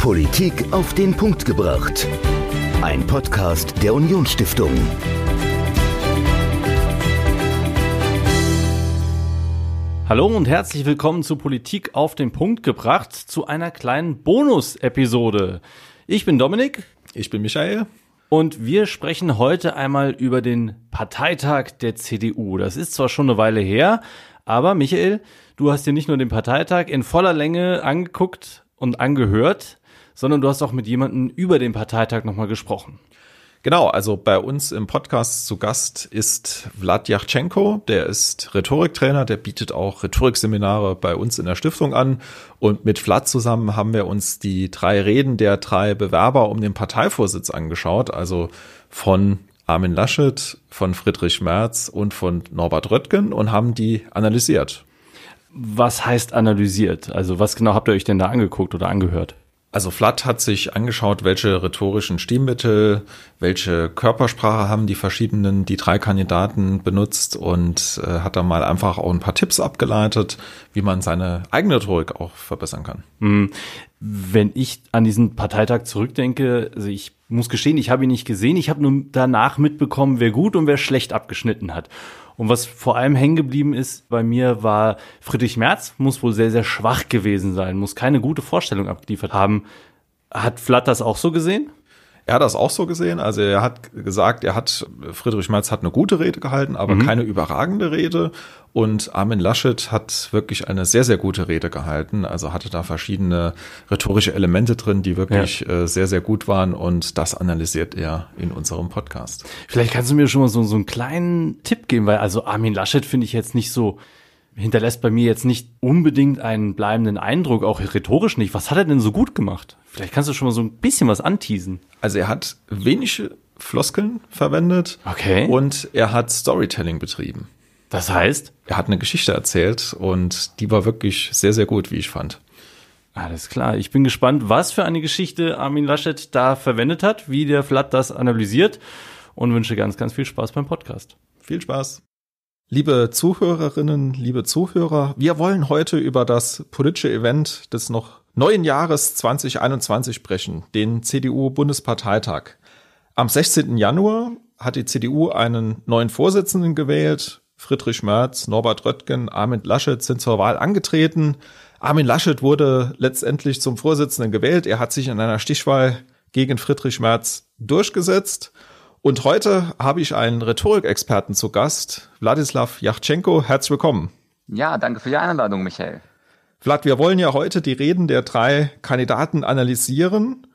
Politik auf den Punkt gebracht. Ein Podcast der Unionsstiftung. Hallo und herzlich willkommen zu Politik auf den Punkt gebracht, zu einer kleinen Bonus-Episode. Ich bin Dominik. Ich bin Michael. Und wir sprechen heute einmal über den Parteitag der CDU. Das ist zwar schon eine Weile her, aber Michael, du hast dir nicht nur den Parteitag in voller Länge angeguckt und angehört, sondern du hast auch mit jemandem über den Parteitag nochmal gesprochen. Genau, also bei uns im Podcast zu Gast ist Vlad Yachtschenko, der ist Rhetoriktrainer, der bietet auch Rhetorikseminare bei uns in der Stiftung an. Und mit Vlad zusammen haben wir uns die drei Reden der drei Bewerber um den Parteivorsitz angeschaut, also von Armin Laschet, von Friedrich Merz und von Norbert Röttgen und haben die analysiert. Was heißt analysiert? Also was genau habt ihr euch denn da angeguckt oder angehört? Also Flatt hat sich angeschaut, welche rhetorischen Stilmittel, welche Körpersprache haben die verschiedenen, die drei Kandidaten benutzt und äh, hat dann mal einfach auch ein paar Tipps abgeleitet, wie man seine eigene Rhetorik auch verbessern kann. Wenn ich an diesen Parteitag zurückdenke, also ich muss gestehen, ich habe ihn nicht gesehen, ich habe nur danach mitbekommen, wer gut und wer schlecht abgeschnitten hat. Und was vor allem hängen geblieben ist bei mir war, Friedrich Merz muss wohl sehr, sehr schwach gewesen sein, muss keine gute Vorstellung abgeliefert haben. Hat Flatt das auch so gesehen? Er hat das auch so gesehen. Also er hat gesagt, er hat, Friedrich Merz hat eine gute Rede gehalten, aber mhm. keine überragende Rede. Und Armin Laschet hat wirklich eine sehr, sehr gute Rede gehalten. Also hatte da verschiedene rhetorische Elemente drin, die wirklich ja. äh, sehr, sehr gut waren. Und das analysiert er in unserem Podcast. Vielleicht kannst du mir schon mal so, so einen kleinen Tipp geben, weil also Armin Laschet finde ich jetzt nicht so, hinterlässt bei mir jetzt nicht unbedingt einen bleibenden Eindruck, auch rhetorisch nicht. Was hat er denn so gut gemacht? Vielleicht kannst du schon mal so ein bisschen was anteasen. Also er hat wenig Floskeln verwendet. Okay. Und er hat Storytelling betrieben. Das heißt? Er hat eine Geschichte erzählt und die war wirklich sehr, sehr gut, wie ich fand. Alles klar. Ich bin gespannt, was für eine Geschichte Armin Laschet da verwendet hat, wie der Flatt das analysiert und wünsche ganz, ganz viel Spaß beim Podcast. Viel Spaß. Liebe Zuhörerinnen, liebe Zuhörer, wir wollen heute über das politische Event des noch neuen Jahres 2021 sprechen, den CDU-Bundesparteitag. Am 16. Januar hat die CDU einen neuen Vorsitzenden gewählt. Friedrich Merz, Norbert Röttgen, Armin Laschet sind zur Wahl angetreten. Armin Laschet wurde letztendlich zum Vorsitzenden gewählt. Er hat sich in einer Stichwahl gegen Friedrich Merz durchgesetzt. Und heute habe ich einen Rhetorikexperten zu Gast, Wladislav Yachtschenko. Herzlich willkommen. Ja, danke für die Einladung, Michael. Vlad, wir wollen ja heute die Reden der drei Kandidaten analysieren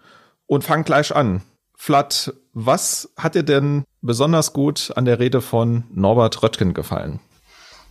und fangen gleich an. Vlad, was hat dir denn besonders gut an der Rede von Norbert Röttgen gefallen?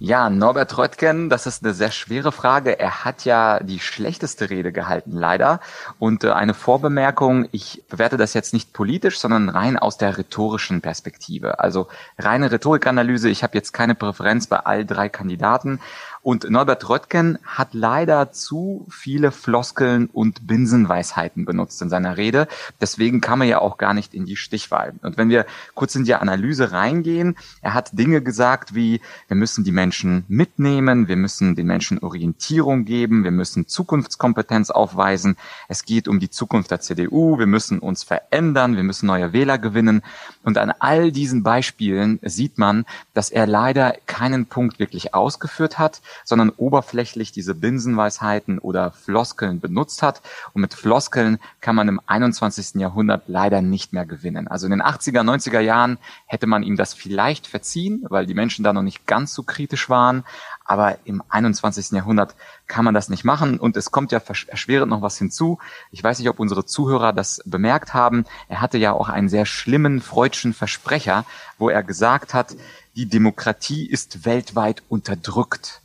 Ja, Norbert Röttgen, das ist eine sehr schwere Frage. Er hat ja die schlechteste Rede gehalten, leider. Und äh, eine Vorbemerkung, ich bewerte das jetzt nicht politisch, sondern rein aus der rhetorischen Perspektive. Also reine Rhetorikanalyse, ich habe jetzt keine Präferenz bei all drei Kandidaten, und Norbert Röttgen hat leider zu viele Floskeln und Binsenweisheiten benutzt in seiner Rede. Deswegen kam er ja auch gar nicht in die Stichwahl. Und wenn wir kurz in die Analyse reingehen, er hat Dinge gesagt wie, wir müssen die Menschen mitnehmen, wir müssen den Menschen Orientierung geben, wir müssen Zukunftskompetenz aufweisen, es geht um die Zukunft der CDU, wir müssen uns verändern, wir müssen neue Wähler gewinnen. Und an all diesen Beispielen sieht man, dass er leider keinen Punkt wirklich ausgeführt hat, sondern oberflächlich diese Binsenweisheiten oder Floskeln benutzt hat. Und mit Floskeln kann man im 21. Jahrhundert leider nicht mehr gewinnen. Also in den 80er, 90er Jahren hätte man ihm das vielleicht verziehen, weil die Menschen da noch nicht ganz so kritisch waren. Aber im 21. Jahrhundert kann man das nicht machen. Und es kommt ja erschwerend noch was hinzu. Ich weiß nicht, ob unsere Zuhörer das bemerkt haben. Er hatte ja auch einen sehr schlimmen freudschen Versprecher, wo er gesagt hat, die Demokratie ist weltweit unterdrückt.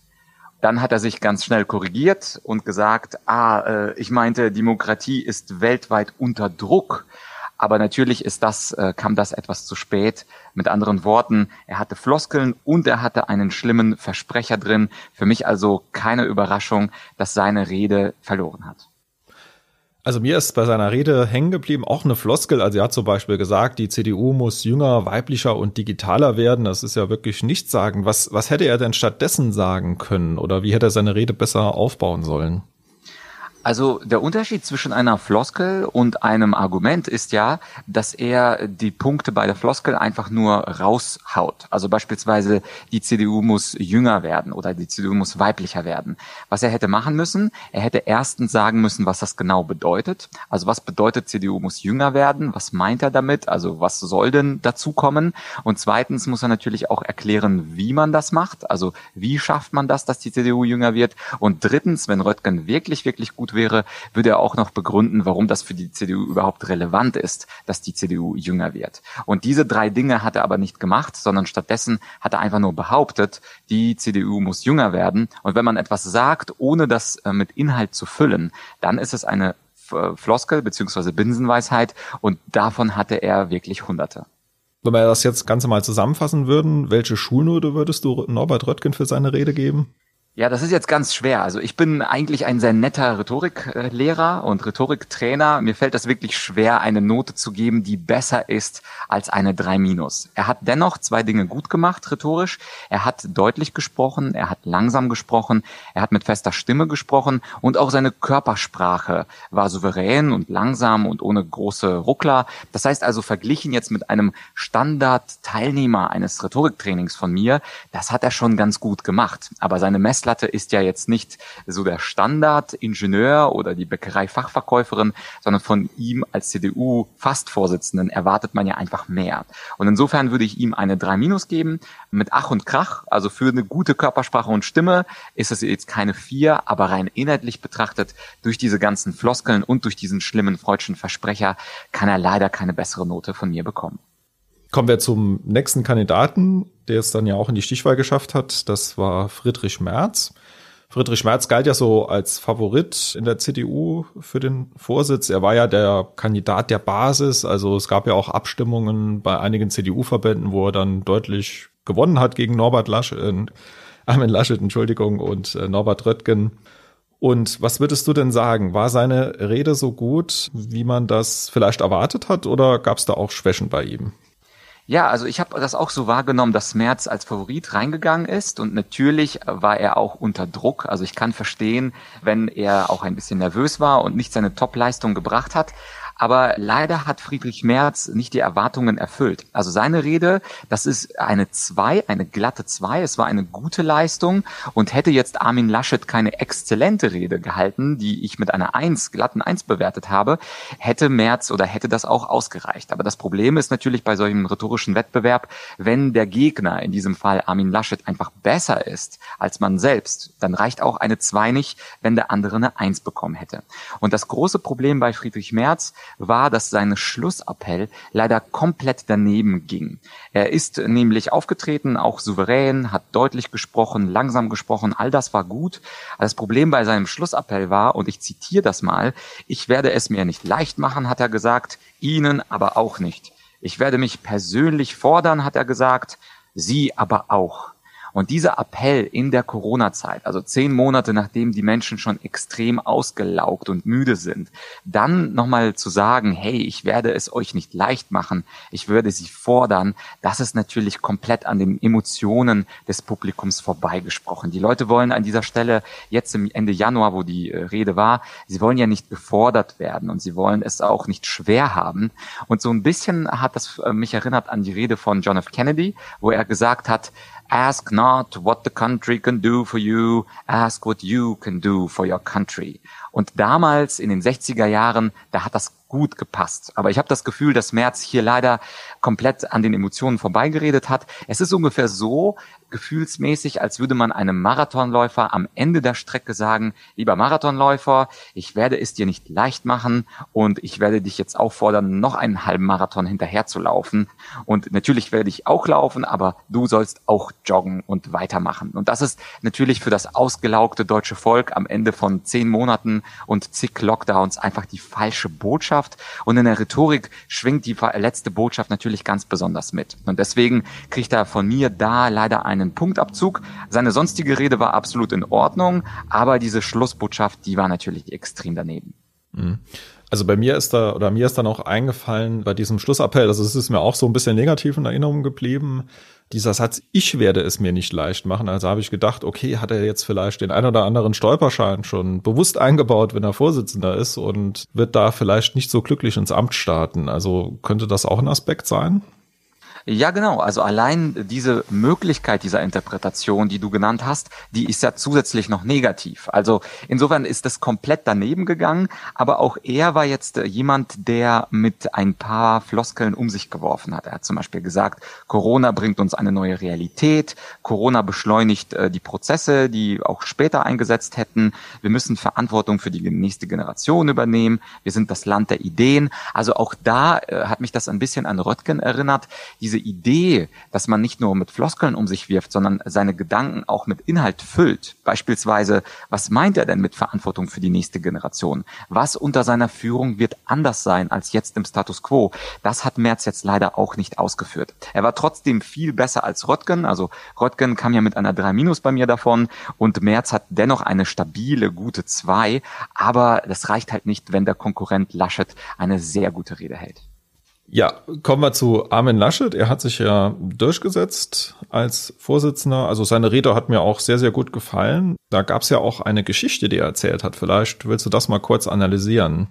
Dann hat er sich ganz schnell korrigiert und gesagt, ah, äh, ich meinte, Demokratie ist weltweit unter Druck. Aber natürlich ist das, äh, kam das etwas zu spät. Mit anderen Worten, er hatte Floskeln und er hatte einen schlimmen Versprecher drin. Für mich also keine Überraschung, dass seine Rede verloren hat. Also mir ist bei seiner Rede hängen geblieben auch eine Floskel. Also er hat zum Beispiel gesagt, die CDU muss jünger, weiblicher und digitaler werden. Das ist ja wirklich nichts sagen. Was, was hätte er denn stattdessen sagen können? Oder wie hätte er seine Rede besser aufbauen sollen? Also der Unterschied zwischen einer Floskel und einem Argument ist ja, dass er die Punkte bei der Floskel einfach nur raushaut. Also beispielsweise die CDU muss jünger werden oder die CDU muss weiblicher werden. Was er hätte machen müssen, er hätte erstens sagen müssen, was das genau bedeutet. Also was bedeutet CDU muss jünger werden? Was meint er damit? Also was soll denn dazu kommen? Und zweitens muss er natürlich auch erklären, wie man das macht. Also wie schafft man das, dass die CDU jünger wird? Und drittens, wenn Röttgen wirklich, wirklich gut wäre, würde er auch noch begründen, warum das für die CDU überhaupt relevant ist, dass die CDU jünger wird. Und diese drei Dinge hat er aber nicht gemacht, sondern stattdessen hat er einfach nur behauptet, die CDU muss jünger werden. Und wenn man etwas sagt, ohne das äh, mit Inhalt zu füllen, dann ist es eine Floskel beziehungsweise Binsenweisheit und davon hatte er wirklich Hunderte. Wenn wir das jetzt Ganze mal zusammenfassen würden, welche Schulnote würdest du Norbert Röttgen für seine Rede geben? Ja, das ist jetzt ganz schwer. Also ich bin eigentlich ein sehr netter Rhetoriklehrer und Rhetoriktrainer. Mir fällt das wirklich schwer, eine Note zu geben, die besser ist als eine 3 minus. Er hat dennoch zwei Dinge gut gemacht, rhetorisch. Er hat deutlich gesprochen, er hat langsam gesprochen, er hat mit fester Stimme gesprochen und auch seine Körpersprache war souverän und langsam und ohne große Ruckler. Das heißt also verglichen jetzt mit einem Standard-Teilnehmer eines Rhetoriktrainings von mir, das hat er schon ganz gut gemacht. Aber seine Messlatte Messlatte ist ja jetzt nicht so der Standardingenieur oder die Bäckerei-Fachverkäuferin, sondern von ihm als CDU-Fastvorsitzenden erwartet man ja einfach mehr. Und insofern würde ich ihm eine 3 Minus geben mit Ach und Krach. Also für eine gute Körpersprache und Stimme ist es jetzt keine 4, aber rein inhaltlich betrachtet durch diese ganzen Floskeln und durch diesen schlimmen freudschen Versprecher kann er leider keine bessere Note von mir bekommen. Kommen wir zum nächsten Kandidaten, der es dann ja auch in die Stichwahl geschafft hat. Das war Friedrich Merz. Friedrich Merz galt ja so als Favorit in der CDU für den Vorsitz. Er war ja der Kandidat der Basis. Also es gab ja auch Abstimmungen bei einigen CDU-Verbänden, wo er dann deutlich gewonnen hat gegen Norbert Laschet, äh, Armin Laschet, Entschuldigung, und äh, Norbert Röttgen. Und was würdest du denn sagen? War seine Rede so gut, wie man das vielleicht erwartet hat, oder gab es da auch Schwächen bei ihm? Ja, also ich habe das auch so wahrgenommen, dass Merz als Favorit reingegangen ist und natürlich war er auch unter Druck. Also ich kann verstehen, wenn er auch ein bisschen nervös war und nicht seine Top-Leistung gebracht hat. Aber leider hat Friedrich Merz nicht die Erwartungen erfüllt. Also seine Rede, das ist eine zwei, eine glatte zwei. Es war eine gute Leistung und hätte jetzt Armin Laschet keine exzellente Rede gehalten, die ich mit einer eins, glatten eins bewertet habe, hätte Merz oder hätte das auch ausgereicht. Aber das Problem ist natürlich bei solchem rhetorischen Wettbewerb, wenn der Gegner, in diesem Fall Armin Laschet, einfach besser ist als man selbst, dann reicht auch eine zwei nicht, wenn der andere eine eins bekommen hätte. Und das große Problem bei Friedrich Merz, war, dass sein Schlussappell leider komplett daneben ging. Er ist nämlich aufgetreten, auch souverän, hat deutlich gesprochen, langsam gesprochen, all das war gut. Das Problem bei seinem Schlussappell war, und ich zitiere das mal, ich werde es mir nicht leicht machen, hat er gesagt, Ihnen aber auch nicht. Ich werde mich persönlich fordern, hat er gesagt, Sie aber auch. Und dieser Appell in der Corona-Zeit, also zehn Monate nachdem die Menschen schon extrem ausgelaugt und müde sind, dann nochmal zu sagen, hey, ich werde es euch nicht leicht machen, ich würde sie fordern, das ist natürlich komplett an den Emotionen des Publikums vorbeigesprochen. Die Leute wollen an dieser Stelle jetzt im Ende Januar, wo die äh, Rede war, sie wollen ja nicht gefordert werden und sie wollen es auch nicht schwer haben. Und so ein bisschen hat das äh, mich erinnert an die Rede von John F. Kennedy, wo er gesagt hat, Ask not what the country can do for you, ask what you can do for your country. Und damals in den 60er Jahren, da hat das gut gepasst. Aber ich habe das Gefühl, dass Merz hier leider komplett an den Emotionen vorbeigeredet hat. Es ist ungefähr so gefühlsmäßig, als würde man einem Marathonläufer am Ende der Strecke sagen, lieber Marathonläufer, ich werde es dir nicht leicht machen und ich werde dich jetzt auffordern, noch einen halben Marathon hinterher zu laufen. Und natürlich werde ich auch laufen, aber du sollst auch joggen und weitermachen. Und das ist natürlich für das ausgelaugte deutsche Volk am Ende von zehn Monaten und zig Lockdowns einfach die falsche Botschaft. Und in der Rhetorik schwingt die letzte Botschaft natürlich ganz besonders mit. Und deswegen kriegt er von mir da leider einen Punktabzug. Seine sonstige Rede war absolut in Ordnung, aber diese Schlussbotschaft, die war natürlich extrem daneben. Mhm. Also bei mir ist da, oder mir ist dann auch eingefallen bei diesem Schlussappell, also es ist mir auch so ein bisschen negativ in Erinnerung geblieben. dieser Satz, ich werde es mir nicht leicht machen. Also habe ich gedacht, okay, hat er jetzt vielleicht den ein oder anderen Stolperschein schon bewusst eingebaut, wenn er Vorsitzender ist und wird da vielleicht nicht so glücklich ins Amt starten. Also könnte das auch ein Aspekt sein? Ja, genau. Also allein diese Möglichkeit dieser Interpretation, die du genannt hast, die ist ja zusätzlich noch negativ. Also insofern ist das komplett daneben gegangen, aber auch er war jetzt äh, jemand, der mit ein paar Floskeln um sich geworfen hat. Er hat zum Beispiel gesagt, Corona bringt uns eine neue Realität, Corona beschleunigt äh, die Prozesse, die auch später eingesetzt hätten. Wir müssen Verantwortung für die nächste Generation übernehmen. Wir sind das Land der Ideen. Also auch da äh, hat mich das ein bisschen an Röttgen erinnert. Diese Idee, dass man nicht nur mit Floskeln um sich wirft, sondern seine Gedanken auch mit Inhalt füllt. Beispielsweise, was meint er denn mit Verantwortung für die nächste Generation? Was unter seiner Führung wird anders sein als jetzt im Status quo? Das hat Merz jetzt leider auch nicht ausgeführt. Er war trotzdem viel besser als Röttgen. Also Röttgen kam ja mit einer 3 Minus bei mir davon und Merz hat dennoch eine stabile, gute 2. Aber das reicht halt nicht, wenn der Konkurrent Laschet eine sehr gute Rede hält. Ja, kommen wir zu Armin Laschet. Er hat sich ja durchgesetzt als Vorsitzender. Also seine Rede hat mir auch sehr, sehr gut gefallen. Da gab es ja auch eine Geschichte, die er erzählt hat. Vielleicht willst du das mal kurz analysieren.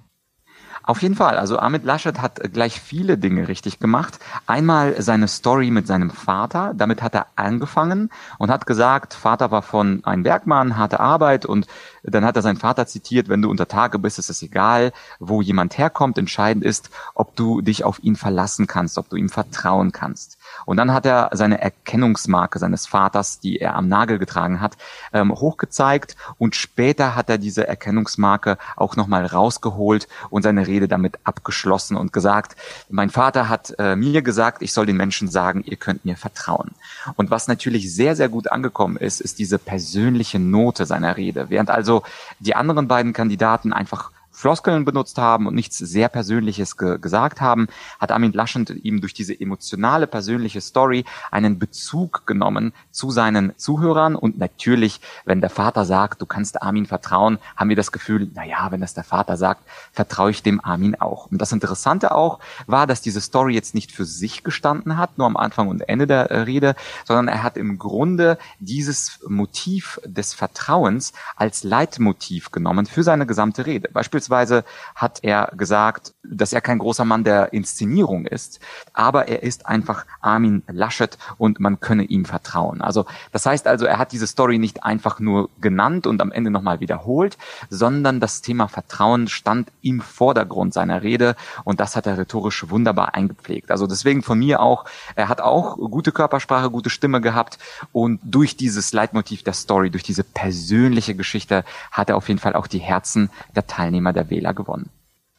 Auf jeden Fall. Also Amit Laschet hat gleich viele Dinge richtig gemacht. Einmal seine Story mit seinem Vater. Damit hat er angefangen und hat gesagt, Vater war von einem Bergmann, harte Arbeit und dann hat er seinen Vater zitiert, wenn du unter Tage bist, ist es egal, wo jemand herkommt. Entscheidend ist, ob du dich auf ihn verlassen kannst, ob du ihm vertrauen kannst. Und dann hat er seine Erkennungsmarke seines Vaters, die er am Nagel getragen hat, ähm, hochgezeigt und später hat er diese Erkennungsmarke auch nochmal rausgeholt und seine Rede damit abgeschlossen und gesagt, mein Vater hat äh, mir gesagt, ich soll den Menschen sagen, ihr könnt mir vertrauen. Und was natürlich sehr, sehr gut angekommen ist, ist diese persönliche Note seiner Rede. Während also die anderen beiden Kandidaten einfach Floskeln benutzt haben und nichts sehr Persönliches ge gesagt haben, hat Armin Laschet ihm durch diese emotionale, persönliche Story einen Bezug genommen zu seinen Zuhörern und natürlich, wenn der Vater sagt, du kannst Armin vertrauen, haben wir das Gefühl, na ja, wenn das der Vater sagt, vertraue ich dem Armin auch. Und das Interessante auch war, dass diese Story jetzt nicht für sich gestanden hat, nur am Anfang und Ende der äh, Rede, sondern er hat im Grunde dieses Motiv des Vertrauens als Leitmotiv genommen für seine gesamte Rede. Beispielsweise Beispielsweise hat er gesagt, dass er kein großer Mann der Inszenierung ist, aber er ist einfach Armin Laschet und man könne ihm vertrauen. Also das heißt also, er hat diese Story nicht einfach nur genannt und am Ende nochmal wiederholt, sondern das Thema Vertrauen stand im Vordergrund seiner Rede und das hat er rhetorisch wunderbar eingepflegt. Also deswegen von mir auch, er hat auch gute Körpersprache, gute Stimme gehabt und durch dieses Leitmotiv der Story, durch diese persönliche Geschichte hat er auf jeden Fall auch die Herzen der Teilnehmer der Wähler gewonnen.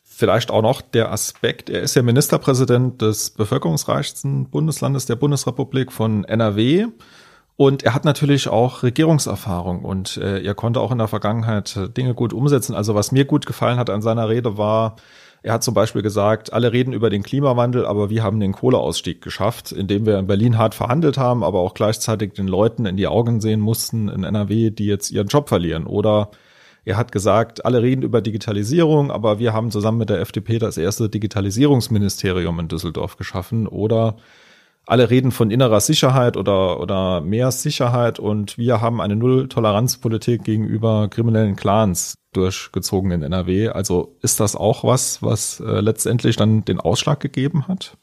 Vielleicht auch noch der Aspekt, er ist ja Ministerpräsident des bevölkerungsreichsten Bundeslandes der Bundesrepublik von NRW. Und er hat natürlich auch Regierungserfahrung und äh, er konnte auch in der Vergangenheit Dinge gut umsetzen. Also was mir gut gefallen hat an seiner Rede war, er hat zum Beispiel gesagt, alle reden über den Klimawandel, aber wir haben den Kohleausstieg geschafft, indem wir in Berlin hart verhandelt haben, aber auch gleichzeitig den Leuten in die Augen sehen mussten in NRW, die jetzt ihren Job verlieren. Oder er hat gesagt, alle reden über Digitalisierung, aber wir haben zusammen mit der FDP das erste Digitalisierungsministerium in Düsseldorf geschaffen. Oder alle reden von innerer Sicherheit oder, oder mehr Sicherheit und wir haben eine Null-Toleranz-Politik gegenüber kriminellen Clans durchgezogen in NRW. Also ist das auch was, was äh, letztendlich dann den Ausschlag gegeben hat?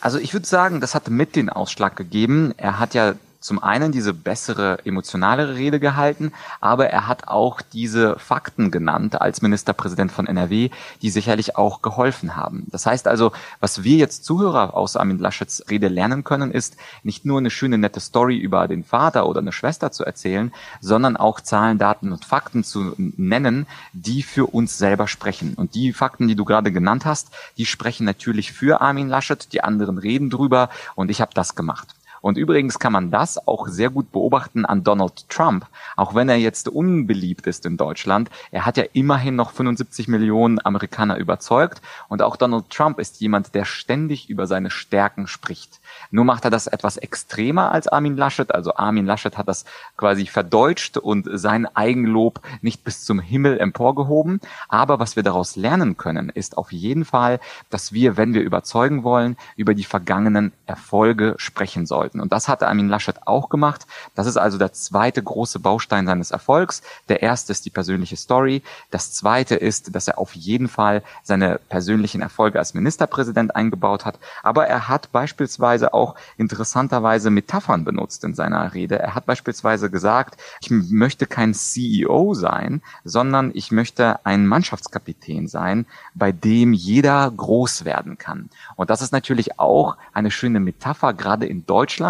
Also ich würde sagen, das hat mit den Ausschlag gegeben. Er hat ja zum einen diese bessere, emotionalere Rede gehalten, aber er hat auch diese Fakten genannt als Ministerpräsident von NRW, die sicherlich auch geholfen haben. Das heißt also, was wir jetzt Zuhörer aus Armin Laschets Rede lernen können, ist nicht nur eine schöne, nette Story über den Vater oder eine Schwester zu erzählen, sondern auch Zahlen, Daten und Fakten zu nennen, die für uns selber sprechen. Und die Fakten, die du gerade genannt hast, die sprechen natürlich für Armin Laschet, die anderen reden drüber und ich habe das gemacht. Und übrigens kann man das auch sehr gut beobachten an Donald Trump. Auch wenn er jetzt unbeliebt ist in Deutschland, er hat ja immerhin noch 75 Millionen Amerikaner überzeugt. Und auch Donald Trump ist jemand, der ständig über seine Stärken spricht. Nur macht er das etwas extremer als Armin Laschet. Also Armin Laschet hat das quasi verdeutscht und sein Eigenlob nicht bis zum Himmel emporgehoben. Aber was wir daraus lernen können, ist auf jeden Fall, dass wir, wenn wir überzeugen wollen, über die vergangenen Erfolge sprechen sollten sollten. Und das hatte Armin Laschet auch gemacht. Das ist also der zweite große Baustein seines Erfolgs. Der erste ist die persönliche Story. Das zweite ist, dass er auf jeden Fall seine persönlichen Erfolge als Ministerpräsident eingebaut hat. Aber er hat beispielsweise auch interessanterweise Metaphern benutzt in seiner Rede. Er hat beispielsweise gesagt, ich möchte kein CEO sein, sondern ich möchte ein Mannschaftskapitän sein, bei dem jeder groß werden kann. Und das ist natürlich auch eine schöne Metapher, gerade in Deutschland.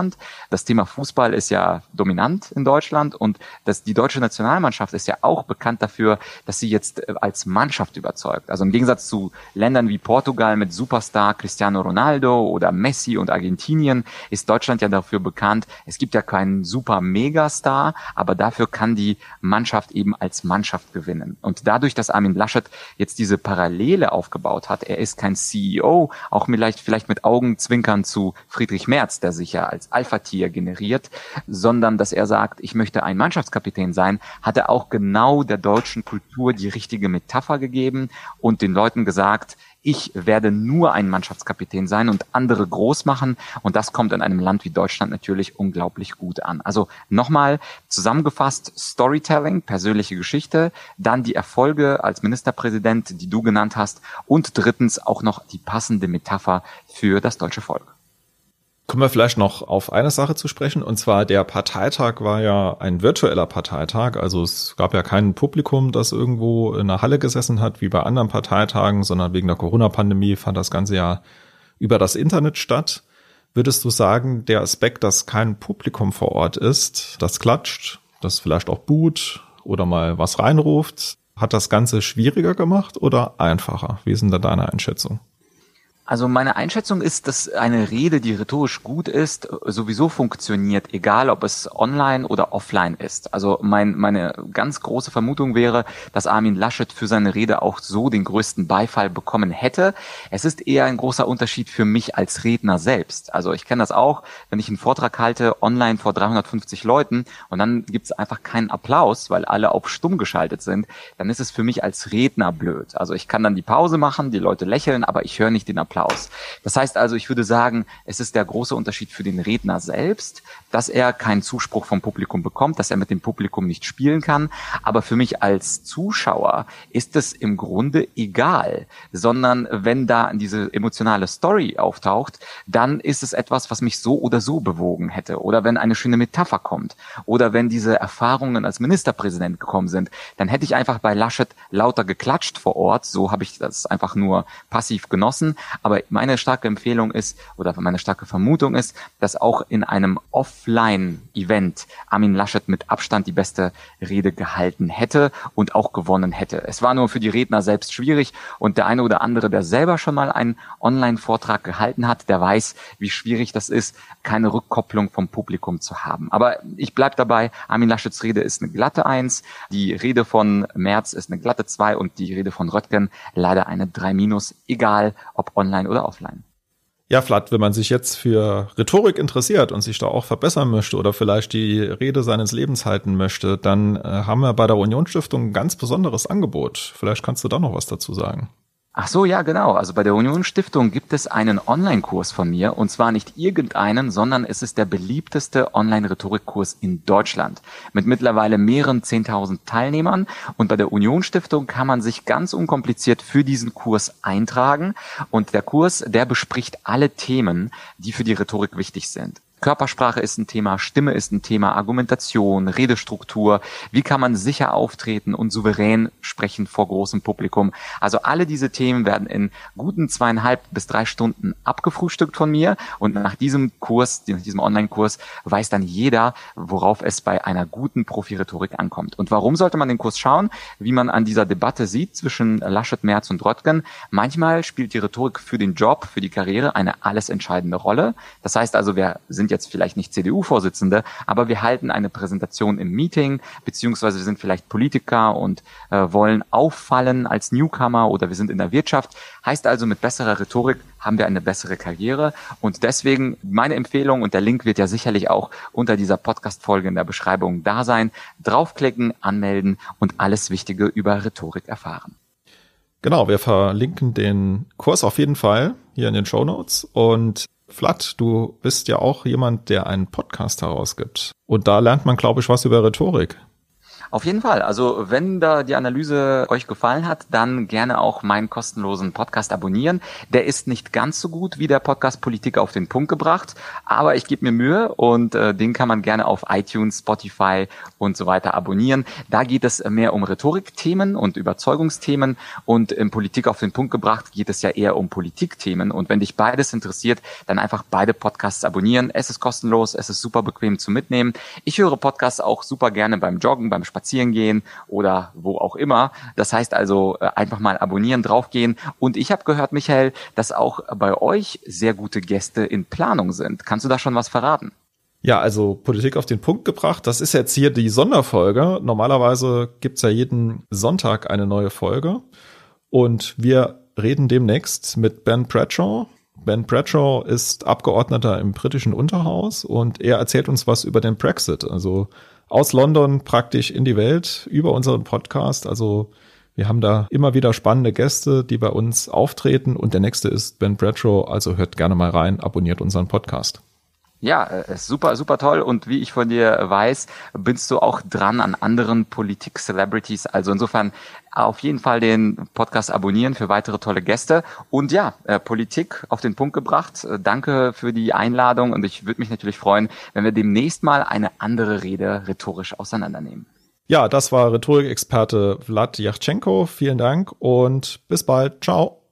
Das Thema Fußball ist ja dominant in Deutschland und das, die deutsche Nationalmannschaft ist ja auch bekannt dafür, dass sie jetzt äh, als Mannschaft überzeugt. Also im Gegensatz zu Ländern wie Portugal mit Superstar Cristiano Ronaldo oder Messi und Argentinien ist Deutschland ja dafür bekannt, es gibt ja keinen super Megastar, aber dafür kann die Mannschaft eben als Mannschaft gewinnen. Und dadurch, dass Armin Laschet jetzt diese Parallele aufgebaut hat, er ist kein CEO, auch vielleicht, vielleicht mit Augenzwinkern zu Friedrich Merz, der sich ja als Alpha-Tier generiert, sondern dass er sagt, ich möchte ein Mannschaftskapitän sein, hat er auch genau der deutschen Kultur die richtige Metapher gegeben und den Leuten gesagt, ich werde nur ein Mannschaftskapitän sein und andere groß machen. Und das kommt in einem Land wie Deutschland natürlich unglaublich gut an. Also nochmal zusammengefasst, Storytelling, persönliche Geschichte, dann die Erfolge als Ministerpräsident, die du genannt hast und drittens auch noch die passende Metapher für das deutsche Volk. Kommen wir vielleicht noch auf eine Sache zu sprechen, und zwar der Parteitag war ja ein virtueller Parteitag, also es gab ja kein Publikum, das irgendwo in einer Halle gesessen hat, wie bei anderen Parteitagen, sondern wegen der Corona-Pandemie fand das Ganze ja über das Internet statt. Würdest du sagen, der Aspekt, dass kein Publikum vor Ort ist, das klatscht, das vielleicht auch boot oder mal was reinruft, hat das Ganze schwieriger gemacht oder einfacher? Wie ist denn da deine Einschätzung? Also meine Einschätzung ist, dass eine Rede, die rhetorisch gut ist, sowieso funktioniert, egal ob es online oder offline ist. Also mein, meine ganz große Vermutung wäre, dass Armin Laschet für seine Rede auch so den größten Beifall bekommen hätte. Es ist eher ein großer Unterschied für mich als Redner selbst. Also ich kenne das auch, wenn ich einen Vortrag halte online vor 350 Leuten und dann gibt es einfach keinen Applaus, weil alle auf stumm geschaltet sind, dann ist es für mich als Redner blöd. Also ich kann dann die Pause machen, die Leute lächeln, aber ich höre nicht den Applaus. Applaus. Das heißt also, ich würde sagen, es ist der große Unterschied für den Redner selbst, dass er keinen Zuspruch vom Publikum bekommt, dass er mit dem Publikum nicht spielen kann. Aber für mich als Zuschauer ist es im Grunde egal, sondern wenn da diese emotionale Story auftaucht, dann ist es etwas, was mich so oder so bewogen hätte. Oder wenn eine schöne Metapher kommt. Oder wenn diese Erfahrungen als Ministerpräsident gekommen sind, dann hätte ich einfach bei Laschet lauter geklatscht vor Ort. So habe ich das einfach nur passiv genossen. Aber meine starke Empfehlung ist, oder meine starke Vermutung ist, dass auch in einem Offline-Event Armin Laschet mit Abstand die beste Rede gehalten hätte und auch gewonnen hätte. Es war nur für die Redner selbst schwierig und der eine oder andere, der selber schon mal einen Online-Vortrag gehalten hat, der weiß, wie schwierig das ist, keine Rückkopplung vom Publikum zu haben. Aber ich bleib dabei, Armin Laschets Rede ist eine glatte Eins, die Rede von Merz ist eine glatte Zwei und die Rede von Röttgen leider eine Drei minus, egal ob online online oder offline. Ja, Flat, wenn man sich jetzt für Rhetorik interessiert und sich da auch verbessern möchte oder vielleicht die Rede seines Lebens halten möchte, dann äh, haben wir bei der Union Stiftung ein ganz besonderes Angebot. Vielleicht kannst du da noch was dazu sagen. Ach so, ja, genau. Also bei der Union Stiftung gibt es einen Online-Kurs von mir und zwar nicht irgendeinen, sondern es ist der beliebteste Online-Rhetorikkurs in Deutschland mit mittlerweile mehreren 10.000 Teilnehmern und bei der Union Stiftung kann man sich ganz unkompliziert für diesen Kurs eintragen und der Kurs, der bespricht alle Themen, die für die Rhetorik wichtig sind. Körpersprache ist ein Thema, Stimme ist ein Thema, Argumentation, Redestruktur, wie kann man sicher auftreten und souverän sprechen vor großem Publikum. Also alle diese Themen werden in guten zweieinhalb bis drei Stunden abgefrühstückt von mir und nach diesem Kurs, nach diesem Online-Kurs weiß dann jeder, worauf es bei einer guten Profi-Rhetorik ankommt. Und warum sollte man den Kurs schauen? Wie man an dieser Debatte sieht zwischen Laschet, Merz und Röttgen, manchmal spielt die Rhetorik für den Job, für die Karriere eine alles entscheidende Rolle. Das heißt also, wir sind jetzt vielleicht nicht CDU-Vorsitzende, aber wir halten eine Präsentation im Meeting, beziehungsweise wir sind vielleicht Politiker und äh, wollen auffallen als Newcomer oder wir sind in der Wirtschaft. Heißt also, mit besserer Rhetorik haben wir eine bessere Karriere. Und deswegen meine Empfehlung, und der Link wird ja sicherlich auch unter dieser Podcast-Folge in der Beschreibung da sein, draufklicken, anmelden und alles Wichtige über Rhetorik erfahren. Genau, wir verlinken den Kurs auf jeden Fall hier in den Show Notes und Vlad, du bist ja auch jemand, der einen Podcast herausgibt. Und da lernt man, glaube ich, was über Rhetorik. Auf jeden Fall. Also wenn da die Analyse euch gefallen hat, dann gerne auch meinen kostenlosen Podcast abonnieren. Der ist nicht ganz so gut wie der Podcast Politik auf den Punkt gebracht, aber ich gebe mir Mühe und äh, den kann man gerne auf iTunes, Spotify und so weiter abonnieren. Da geht es mehr um Rhetorikthemen und Überzeugungsthemen und in Politik auf den Punkt gebracht geht es ja eher um Politikthemen. Und wenn dich beides interessiert, dann einfach beide Podcasts abonnieren. Es ist kostenlos, es ist super bequem zu mitnehmen. Ich höre Podcasts auch super gerne beim Joggen, beim Spazieren spazieren gehen oder wo auch immer. Das heißt also äh, einfach mal abonnieren, draufgehen. Und ich habe gehört, Michael, dass auch bei euch sehr gute Gäste in Planung sind. Kannst du da schon was verraten? Ja, also Politik auf den Punkt gebracht. Das ist jetzt hier die Sonderfolge. Normalerweise gibt's ja jeden Sonntag eine neue Folge. Und wir reden demnächst mit Ben Bradshaw. Ben Bradshaw ist Abgeordneter im britischen Unterhaus und er erzählt uns was über den Brexit. Also aus London praktisch in die Welt über unseren Podcast. Also wir haben da immer wieder spannende Gäste, die bei uns auftreten und der nächste ist Ben Bradshaw. Also hört gerne mal rein, abonniert unseren Podcast. Ja, äh, super, super toll. Und wie ich von dir weiß, bist du auch dran an anderen Politik-Celebrities. Also insofern auf jeden Fall den Podcast abonnieren für weitere tolle Gäste. Und ja, äh, Politik auf den Punkt gebracht. Äh, danke für die Einladung und ich würde mich natürlich freuen, wenn wir demnächst mal eine andere Rede rhetorisch auseinandernehmen. Ja, das war Rhetorikexperte Vlad Yachtschenko. Vielen Dank und bis bald. Ciao.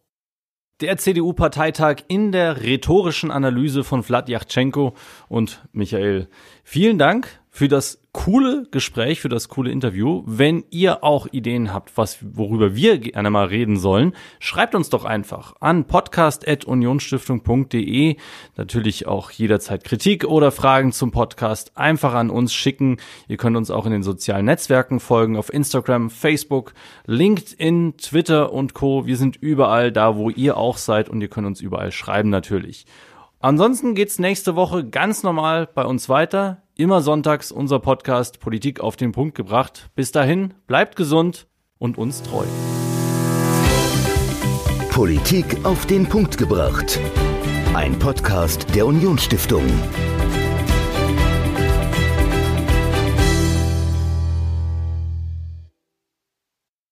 Der CDU-Parteitag in der rhetorischen Analyse von Vlad Yachtschenko und Michael. Vielen Dank für das coole Gespräch, für das coole Interview. Wenn ihr auch Ideen habt, was, worüber wir gerne mal reden sollen, schreibt uns doch einfach an podcast.unionstiftung.de. Natürlich auch jederzeit Kritik oder Fragen zum Podcast einfach an uns schicken. Ihr könnt uns auch in den sozialen Netzwerken folgen, auf Instagram, Facebook, LinkedIn, Twitter und Co. Wir sind überall da, wo ihr auch seid und ihr könnt uns überall schreiben natürlich. Ansonsten geht's nächste Woche ganz normal bei uns weiter. Immer sonntags unser Podcast Politik auf den Punkt gebracht. Bis dahin, bleibt gesund und uns treu. Politik auf den Punkt gebracht. Ein Podcast der Unionsstiftung.